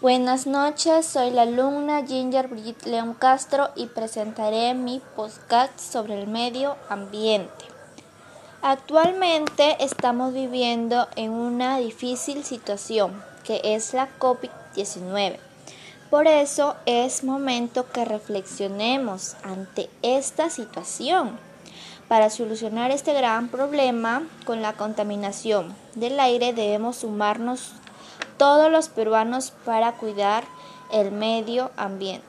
Buenas noches, soy la alumna Ginger Brigitte León Castro y presentaré mi podcast sobre el medio ambiente. Actualmente estamos viviendo en una difícil situación que es la COVID-19. Por eso es momento que reflexionemos ante esta situación para solucionar este gran problema con la contaminación del aire debemos sumarnos todos los peruanos para cuidar el medio ambiente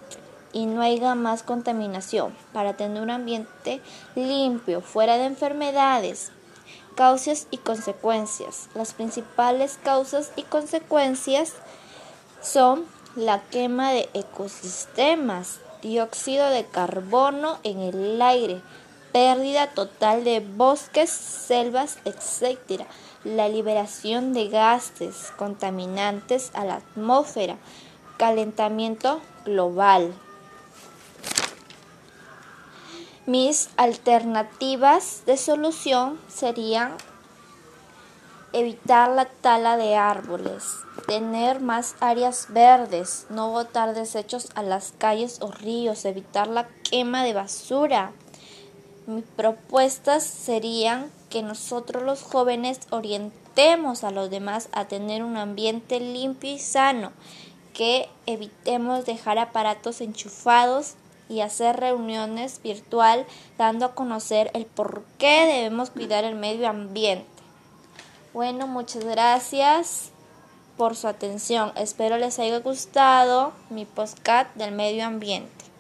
y no haya más contaminación, para tener un ambiente limpio, fuera de enfermedades, causas y consecuencias. Las principales causas y consecuencias son la quema de ecosistemas, dióxido de carbono en el aire, pérdida total de bosques, selvas, etc. La liberación de gases contaminantes a la atmósfera, calentamiento global. Mis alternativas de solución serían evitar la tala de árboles, tener más áreas verdes, no botar desechos a las calles o ríos, evitar la quema de basura, mis propuestas serían que nosotros los jóvenes orientemos a los demás a tener un ambiente limpio y sano, que evitemos dejar aparatos enchufados y hacer reuniones virtual dando a conocer el por qué debemos cuidar el medio ambiente. Bueno, muchas gracias por su atención. Espero les haya gustado mi podcast del medio ambiente.